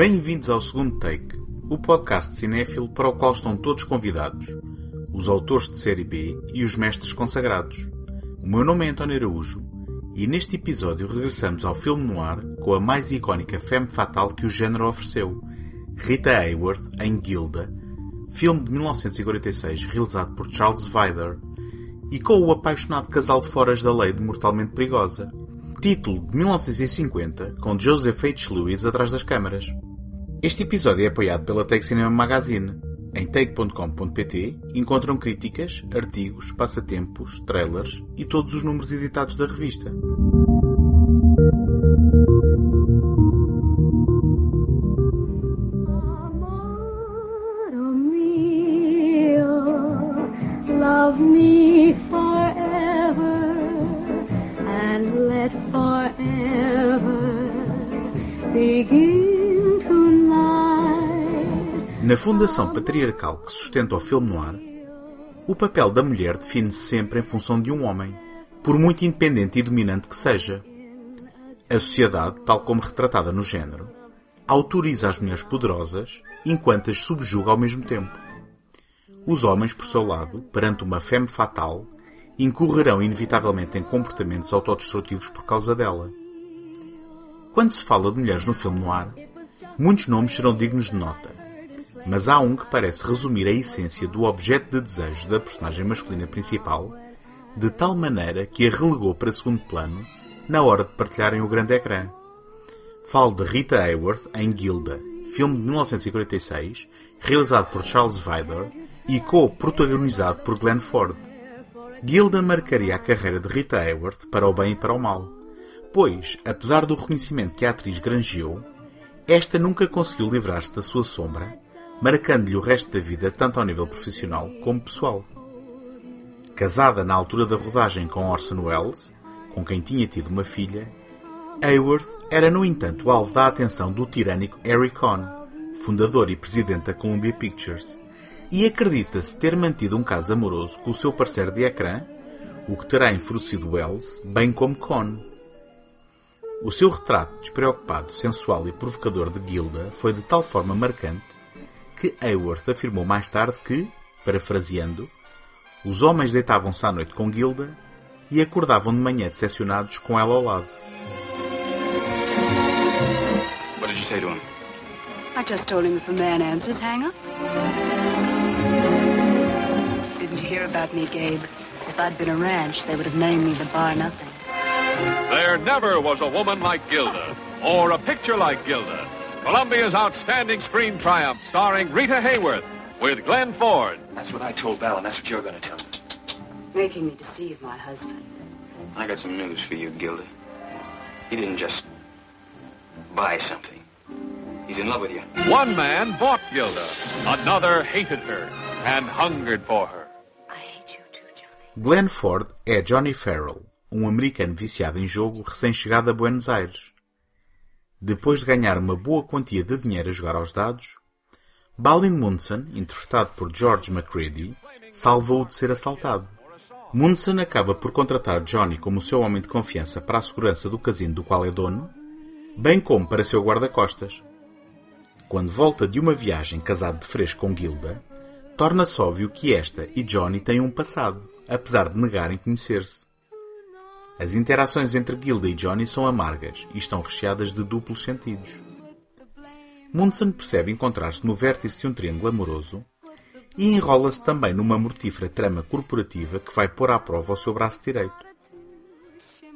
Bem-vindos ao segundo take, o podcast cinéfilo para o qual estão todos convidados, os autores de série B e os mestres consagrados. O meu nome é António Araújo e neste episódio regressamos ao filme noir com a mais icónica femme fatale que o género ofereceu, Rita Hayworth em Gilda, filme de 1946 realizado por Charles Vider, e com o apaixonado casal de foras da lei de Mortalmente Perigosa, título de 1950 com Joseph H. Lewis atrás das câmaras. Este episódio é apoiado pela Take Cinema Magazine. Em take.com.pt encontram críticas, artigos, passatempos, trailers e todos os números editados da revista. Fundação patriarcal que sustenta o filme noir, o papel da mulher define-se sempre em função de um homem, por muito independente e dominante que seja. A sociedade, tal como retratada no género, autoriza as mulheres poderosas enquanto as subjuga ao mesmo tempo. Os homens, por seu lado, perante uma femme fatal, incorrerão inevitavelmente em comportamentos autodestrutivos por causa dela. Quando se fala de mulheres no filme noir, muitos nomes serão dignos de nota, mas há um que parece resumir a essência do objeto de desejo da personagem masculina principal, de tal maneira que a relegou para segundo plano na hora de partilharem o grande ecrã. Falo de Rita Hayworth em Gilda, filme de 1946, realizado por Charles Vider e co-protagonizado por Glenn Ford. Gilda marcaria a carreira de Rita Hayworth para o bem e para o mal, pois, apesar do reconhecimento que a atriz granjeou, esta nunca conseguiu livrar-se da sua sombra, marcando-lhe o resto da vida tanto ao nível profissional como pessoal. Casada na altura da rodagem com Orson Welles, com quem tinha tido uma filha, Hayworth era, no entanto, alvo da atenção do tirânico Harry Cohn, fundador e presidente da Columbia Pictures, e acredita-se ter mantido um caso amoroso com o seu parceiro de ecrã, o que terá enfurecido Wells, bem como Cohn. O seu retrato despreocupado, sensual e provocador de Gilda foi de tal forma marcante que Hayworth afirmou mais tarde que, parafraseando, os homens deitavam-se à noite com Gilda e acordavam de manhã decepcionados com ela ao lado. What did you say to him? I just told him if a man answers, hang up. Didn't you hear about me, Gabe? If I'd been a ranch, they would have named me the Bar Nothing. There never was a woman like Gilda, or a picture like Gilda. Columbia's outstanding screen triumph, starring Rita Hayworth, with Glenn Ford. That's what I told Val, and that's what you're going to tell him. Making me deceive my husband. I got some news for you, Gilda. He didn't just buy something. He's in love with you. One man bought Gilda, another hated her and hungered for her. I hate you too, Johnny. Glenn Ford é Johnny Farrell, um americano viciado em jogo recém-chegado a Buenos Aires. Depois de ganhar uma boa quantia de dinheiro a jogar aos dados, Balin Munson, interpretado por George McCready, salva-o de ser assaltado. Munson acaba por contratar Johnny como seu homem de confiança para a segurança do casino do qual é dono, bem como para seu guarda-costas. Quando volta de uma viagem casado de fresco com Gilda, torna-se óbvio que esta e Johnny têm um passado, apesar de negarem conhecer-se. As interações entre Gilda e Johnny são amargas e estão recheadas de duplos sentidos. Munson percebe encontrar-se no vértice de um triângulo amoroso e enrola-se também numa mortífera trama corporativa que vai pôr à prova o seu braço direito.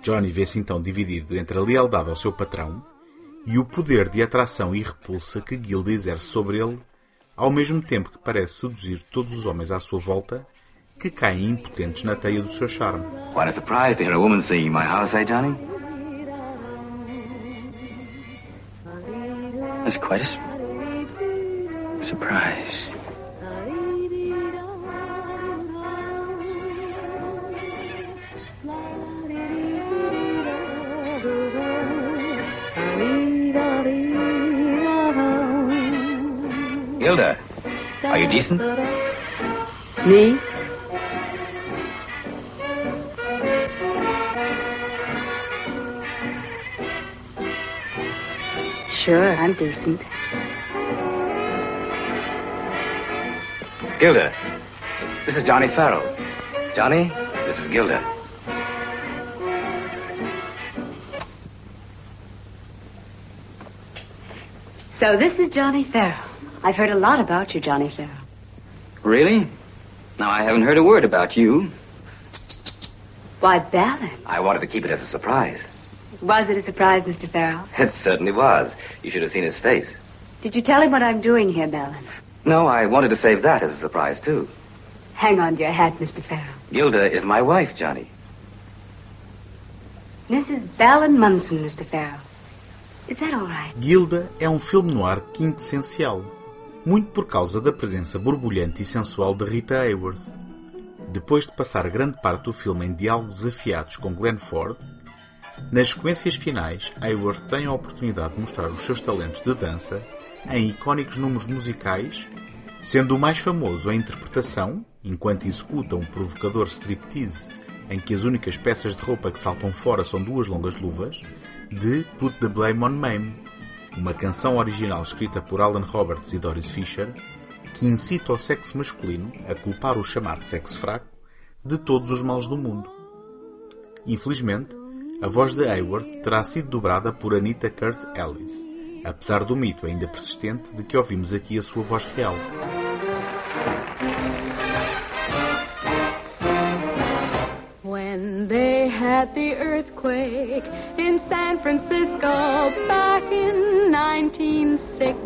Johnny vê-se então dividido entre a lealdade ao seu patrão e o poder de atração e repulsa que Gilda exerce sobre ele, ao mesmo tempo que parece seduzir todos os homens à sua volta que caem impotentes na teia do seu charme. Quite a surprise to hear a woman singing in my house, eh, Johnny? That's quite a surprise. Gilda, are you decent? Me? Sure, I'm decent. Gilda, this is Johnny Farrell. Johnny, this is Gilda. So this is Johnny Farrell. I've heard a lot about you, Johnny Farrell. Really? Now, I haven't heard a word about you. Why, Balin. I wanted to keep it as a surprise. Was it a surprise, Mr. Farrell? It certainly was. You should have seen his face. Did you tell him what I'm doing here, Balin? No, I wanted to save that as a surprise, too. Hang on to your hat, Mr. Farrell. Gilda is my wife, Johnny. Mrs. Balin Munson, Mr. Farrell. Is that all right? Gilda é um filme noir quintessencial, muito por causa da presença borbulhante e sensual de Rita Hayworth. Depois de passar grande parte do filme em diálogos afiados com Glenn Ford, nas sequências finais, Hayworth tem a oportunidade de mostrar os seus talentos de dança em icónicos números musicais, sendo o mais famoso a interpretação, enquanto executa um provocador striptease em que as únicas peças de roupa que saltam fora são duas longas luvas, de Put the Blame on Mame, uma canção original escrita por Alan Roberts e Doris Fisher, que incita o sexo masculino a culpar o chamado sexo fraco de todos os males do mundo. Infelizmente, a voz de Hayworth terá sido dobrada por Anita Kurt Ellis, apesar do mito ainda persistente de que ouvimos aqui a sua voz real. When they had the earthquake in San Francisco back in 1906,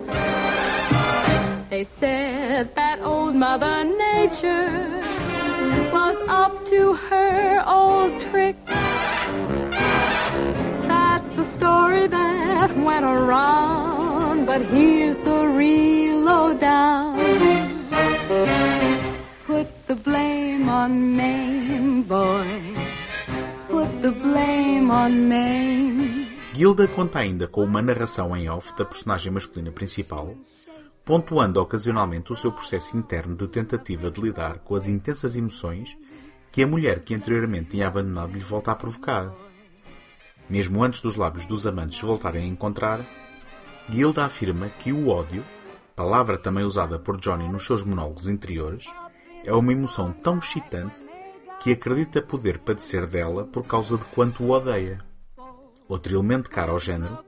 they said that old Mother Nature was up to her old trick. Went around, but here's the real lowdown. Put the blame on Maine, boy. Put the blame on Maine. Gilda conta ainda com uma narração em off da personagem masculina principal, pontuando ocasionalmente o seu processo interno de tentativa de lidar com as intensas emoções que a mulher que anteriormente tinha abandonado lhe volta a provocar. Mesmo antes dos lábios dos amantes se voltarem a encontrar, Gilda afirma que o ódio, palavra também usada por Johnny nos seus monólogos interiores, é uma emoção tão excitante que acredita poder padecer dela por causa de quanto o odeia. Outro elemento caro ao género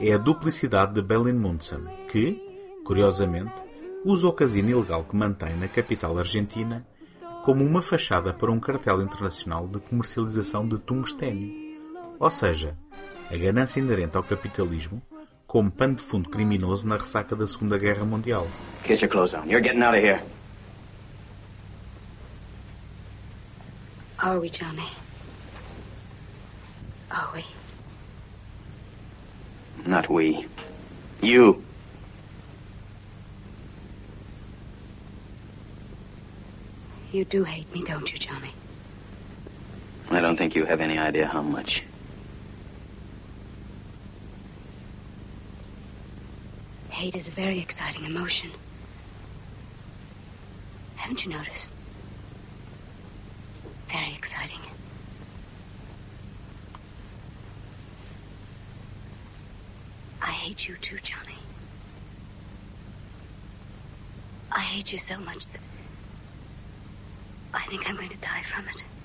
é a duplicidade de Belin Munson, que, curiosamente, usa o casino ilegal que mantém na capital argentina como uma fachada para um cartel internacional de comercialização de tungstênio. Ou seja, a ganância inerente ao capitalismo como pano de fundo criminoso na ressaca da Segunda Guerra Mundial. Get your clothes on. You're getting out of here. Are we, Johnny? Are we? Not we. You. You do hate me, don't you, Johnny? I don't think you have any idea how much. Hate is a very exciting emotion. Haven't you noticed? Very exciting. I hate you too, Johnny. I hate you so much that I think I'm going to die from it.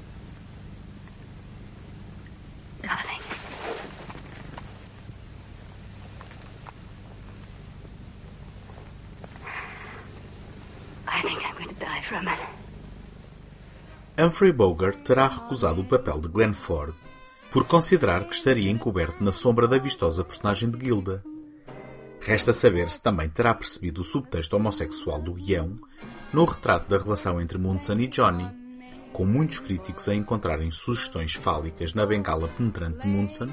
Humphrey Bogart terá recusado o papel de Glenn Ford por considerar que estaria encoberto na sombra da vistosa personagem de Gilda. Resta saber se também terá percebido o subtexto homossexual do guião no retrato da relação entre Munson e Johnny, com muitos críticos a encontrarem sugestões fálicas na bengala penetrante de Munson,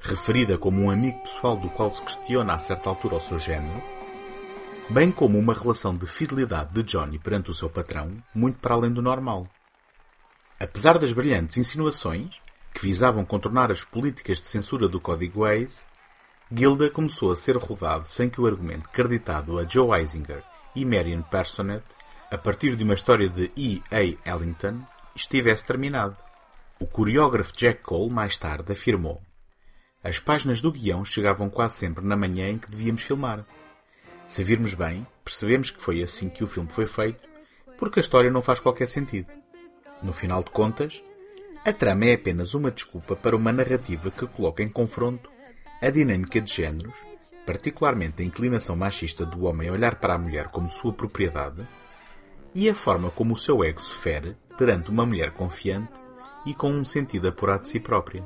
referida como um amigo pessoal do qual se questiona a certa altura o seu género, bem como uma relação de fidelidade de Johnny perante o seu patrão, muito para além do normal. Apesar das brilhantes insinuações, que visavam contornar as políticas de censura do Código Hays, Gilda começou a ser rodado sem que o argumento creditado a Joe Eisinger e Marion Personet, a partir de uma história de E. A. Ellington, estivesse terminado. O coreógrafo Jack Cole mais tarde afirmou As páginas do guião chegavam quase sempre na manhã em que devíamos filmar. Se virmos bem, percebemos que foi assim que o filme foi feito, porque a história não faz qualquer sentido. No final de contas, a trama é apenas uma desculpa para uma narrativa que coloca em confronto a dinâmica de géneros, particularmente a inclinação machista do homem a olhar para a mulher como sua propriedade, e a forma como o seu ego se fere perante uma mulher confiante e com um sentido apurado de si própria.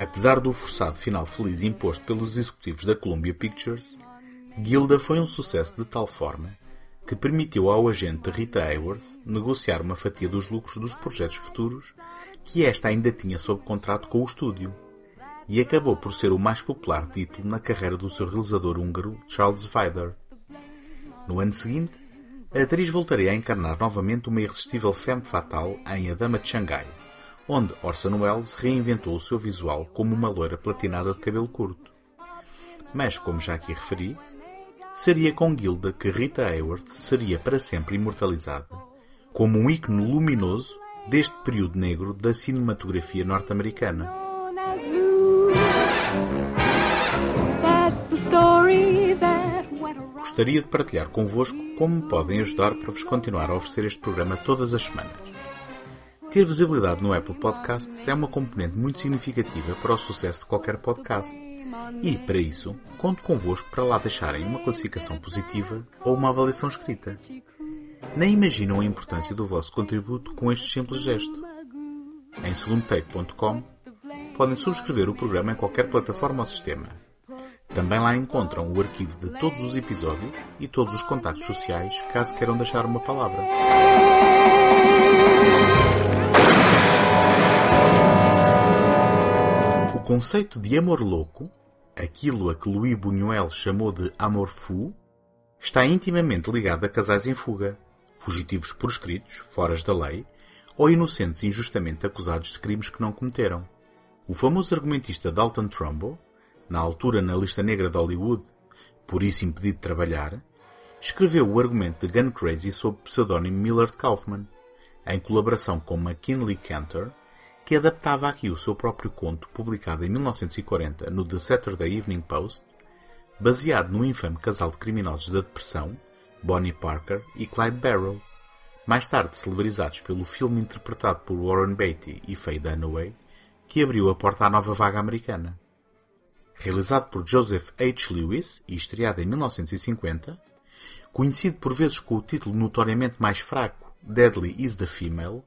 Apesar do forçado final feliz imposto pelos executivos da Columbia Pictures, Gilda foi um sucesso de tal forma que permitiu ao agente Rita Hayworth negociar uma fatia dos lucros dos projetos futuros que esta ainda tinha sob contrato com o estúdio, e acabou por ser o mais popular título na carreira do seu realizador húngaro Charles Weider. No ano seguinte, a atriz voltaria a encarnar novamente uma irresistível femme fatal em A Dama de Xangai, onde Orson Welles reinventou o seu visual como uma loira platinada de cabelo curto. Mas, como já aqui referi, seria com Gilda que Rita Hayworth seria para sempre imortalizada, como um ícone luminoso deste período negro da cinematografia norte-americana. Gostaria de partilhar convosco como me podem ajudar para vos continuar a oferecer este programa todas as semanas. Ter visibilidade no Apple Podcasts é uma componente muito significativa para o sucesso de qualquer podcast. E, para isso, conto convosco para lá deixarem uma classificação positiva ou uma avaliação escrita. Nem imaginam a importância do vosso contributo com este simples gesto. Em segundotake.com podem subscrever o programa em qualquer plataforma ou sistema. Também lá encontram o arquivo de todos os episódios e todos os contactos sociais, caso queiram deixar uma palavra. Conceito de amor louco, aquilo a que Louis Buñuel chamou de amor fou, está intimamente ligado a casais em fuga, fugitivos por escritos, foras da lei, ou inocentes injustamente acusados de crimes que não cometeram. O famoso argumentista Dalton Trumbo, na altura na lista negra de Hollywood, por isso impedido de trabalhar, escreveu o argumento de Gun Crazy sob o pseudónimo Millard Kaufman, em colaboração com McKinley Cantor, que adaptava aqui o seu próprio conto publicado em 1940 no The Saturday Evening Post, baseado no infame casal de criminosos da depressão, Bonnie Parker e Clyde Barrow, mais tarde celebrizados pelo filme interpretado por Warren Beatty e Faye Dunaway, que abriu a porta à nova vaga americana. Realizado por Joseph H. Lewis e estreado em 1950, conhecido por vezes com o título notoriamente mais fraco Deadly is the Female,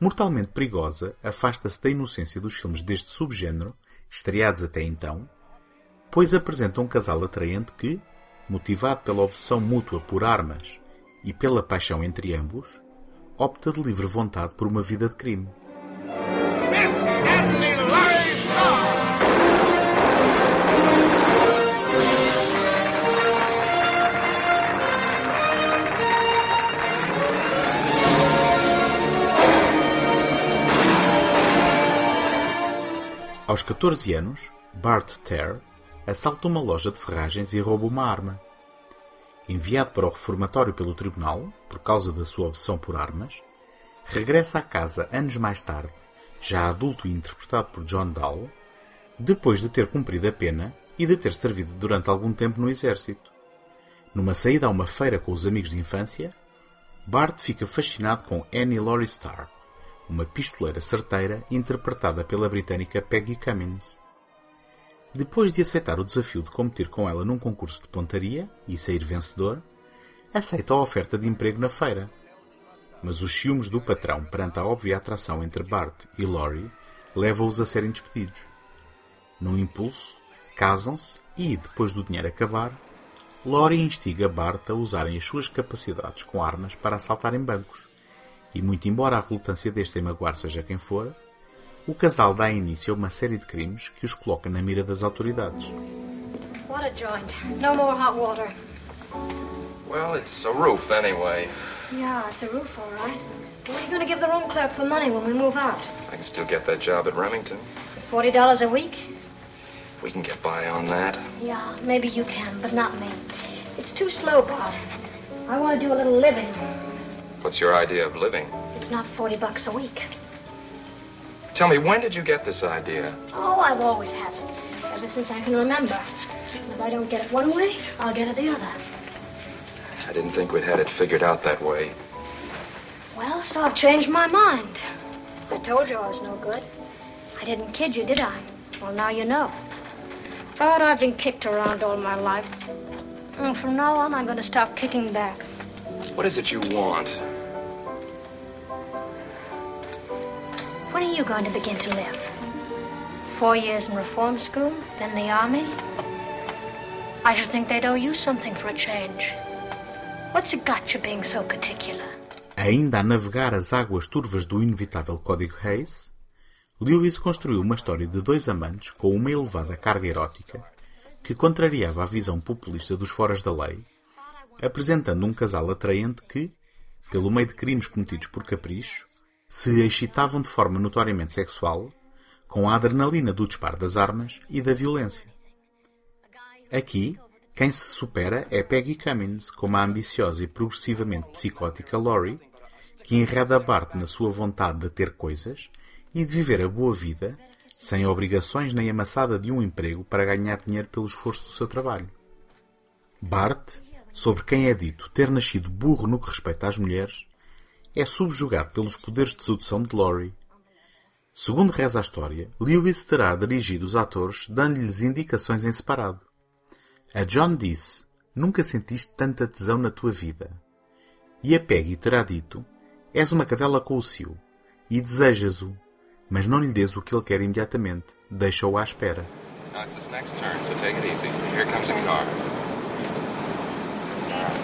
mortalmente perigosa, afasta-se da inocência dos filmes deste subgênero, estreados até então, pois apresenta um casal atraente que, motivado pela obsessão mútua por armas e pela paixão entre ambos, opta de livre vontade por uma vida de crime. Aos 14 anos, Bart Terr assalta uma loja de ferragens e rouba uma arma. Enviado para o reformatório pelo tribunal, por causa da sua obsessão por armas, regressa à casa anos mais tarde, já adulto e interpretado por John Dahl, depois de ter cumprido a pena e de ter servido durante algum tempo no exército. Numa saída a uma feira com os amigos de infância, Bart fica fascinado com Annie Laurie Starr, uma pistoleira certeira interpretada pela britânica Peggy Cummins. Depois de aceitar o desafio de competir com ela num concurso de pontaria e sair vencedor, aceita a oferta de emprego na feira. Mas os ciúmes do patrão perante a óbvia atração entre Bart e Laurie levam-os a serem despedidos. Num impulso, casam-se e, depois do dinheiro acabar, Laurie instiga Bart a usarem as suas capacidades com armas para assaltarem bancos. E muito embora a relutância deste em magoar seja quem for, o casal dá início a uma série de crimes que os coloca na mira das autoridades. What a joint. No more hot water. Well, it's a roof anyway. Yeah, it's a roof, all right. What are you going to give the room clerk for money when we move out? I can still get that job at Remington. Forty dollars a week? We can get by on that. Yeah, maybe you can, but not me. It's too slow, Bart. I want to do a little living. What's your idea of living? It's not forty bucks a week. Tell me, when did you get this idea? Oh, I've always had it. Ever since I can remember. If I don't get it one way, I'll get it the other. I didn't think we'd had it figured out that way. Well, so I've changed my mind. I told you I was no good. I didn't kid you, did I? Well, now you know. But I've been kicked around all my life. And from now on, I'm going to stop kicking back. What is it you want? When are you going to begin to live? Four years in reform school, then the army? I should think they'd owe you something for a change. What's it got you being so particular? Ainda a navegar as águas turvas do inevitável Código Hayes, Lewis construiu uma história de dois amantes com uma elevada carga erótica que contrariava a visão populista dos foras da lei, apresentando um casal atraente que, pelo meio de crimes cometidos por capricho, se excitavam de forma notoriamente sexual com a adrenalina do disparo das armas e da violência. Aqui, quem se supera é Peggy Cummins, como a ambiciosa e progressivamente psicótica Laurie, que enreda Bart na sua vontade de ter coisas e de viver a boa vida, sem obrigações nem amassada de um emprego para ganhar dinheiro pelo esforço do seu trabalho. Bart, sobre quem é dito ter nascido burro no que respeita às mulheres, é subjugado pelos poderes de sedução de Laurie. Segundo reza a história, Lewis terá dirigido os atores dando-lhes indicações em separado. A John disse, nunca sentiste tanta tesão na tua vida. E a Peggy terá dito, és uma cadela com o cio, e desejas-o, mas não lhe des o que ele quer imediatamente, deixa-o à espera. Car.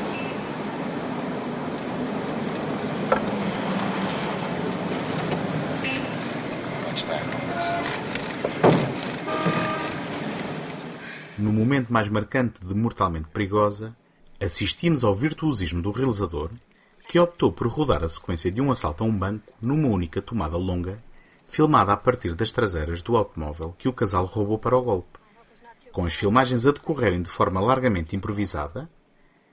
Watch that. No momento mais marcante de Mortalmente Perigosa, assistimos ao virtuosismo do realizador, que optou por rodar a sequência de um assalto a um banco numa única tomada longa, filmada a partir das traseiras do automóvel que o casal roubou para o golpe. Com as filmagens a decorrerem de forma largamente improvisada,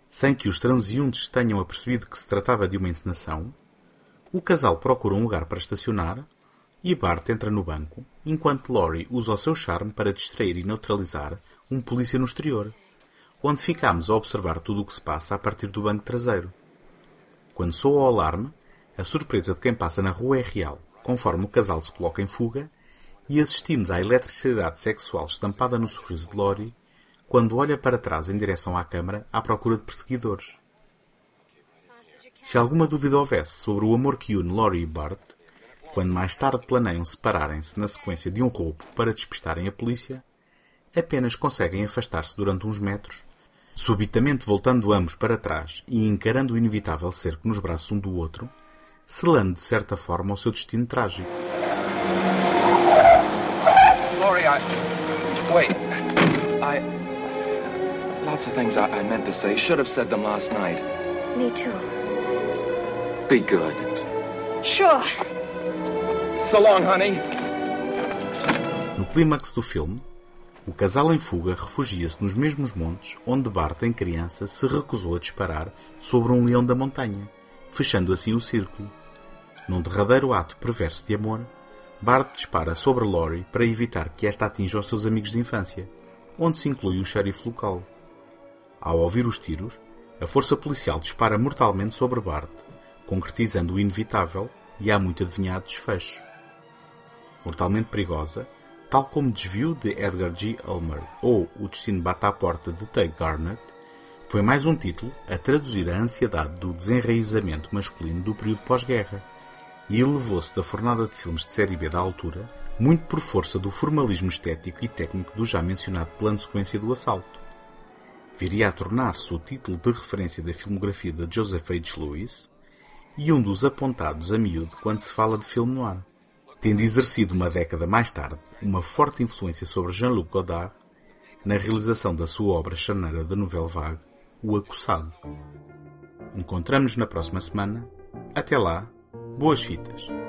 sem que os transeuntes tenham apercebido que se tratava de uma encenação, o casal procura um lugar para estacionar e Bart entra no banco, enquanto Laurie usa o seu charme para distrair e neutralizar um polícia no exterior, onde ficamos a observar tudo o que se passa a partir do banco traseiro. Quando soa o alarme, a surpresa de quem passa na rua é real, conforme o casal se coloca em fuga, e assistimos à eletricidade sexual estampada no sorriso de Laurie, quando olha para trás em direção à câmara à procura de perseguidores. Se alguma dúvida houvesse sobre o amor que une Laurie e Bart, quando mais tarde planeiam separarem-se na sequência de um roubo para despistarem a polícia, apenas conseguem afastar-se durante uns metros, subitamente voltando ambos para trás e encarando o inevitável cerco nos braços um do outro, selando de certa forma o seu destino trágico. Laurie, I. Wait. I. Lots of things I, I meant to say. Should have said them last night. Me too. Be good. Sure. So long, honey. No clímax do filme, o casal em fuga refugia-se nos mesmos montes onde Bart, em criança, se recusou a disparar sobre um leão da montanha, fechando assim o círculo. Num derradeiro ato perverso de amor, Bart dispara sobre Laurie para evitar que esta atinja os seus amigos de infância, onde se inclui o xerife local. Ao ouvir os tiros, a força policial dispara mortalmente sobre Bart, concretizando o inevitável e há muito adivinhado desfecho. Mortalmente perigosa, tal como Desvio de Edgar G. Ulmer ou O Destino Bate à Porta de Tay Garnett, foi mais um título a traduzir a ansiedade do desenraizamento masculino do período pós-guerra e elevou-se da fornada de filmes de série B da altura, muito por força do formalismo estético e técnico do já mencionado plano sequência do assalto. Viria a tornar-se o título de referência da filmografia de Joseph H. Lewis e um dos apontados a miúdo quando se fala de filme noir, tendo exercido uma década mais tarde uma forte influência sobre Jean-Luc Godard na realização da sua obra charneira da novela vague, O Acossado. Encontramos-nos na próxima semana. Até lá, boas fitas!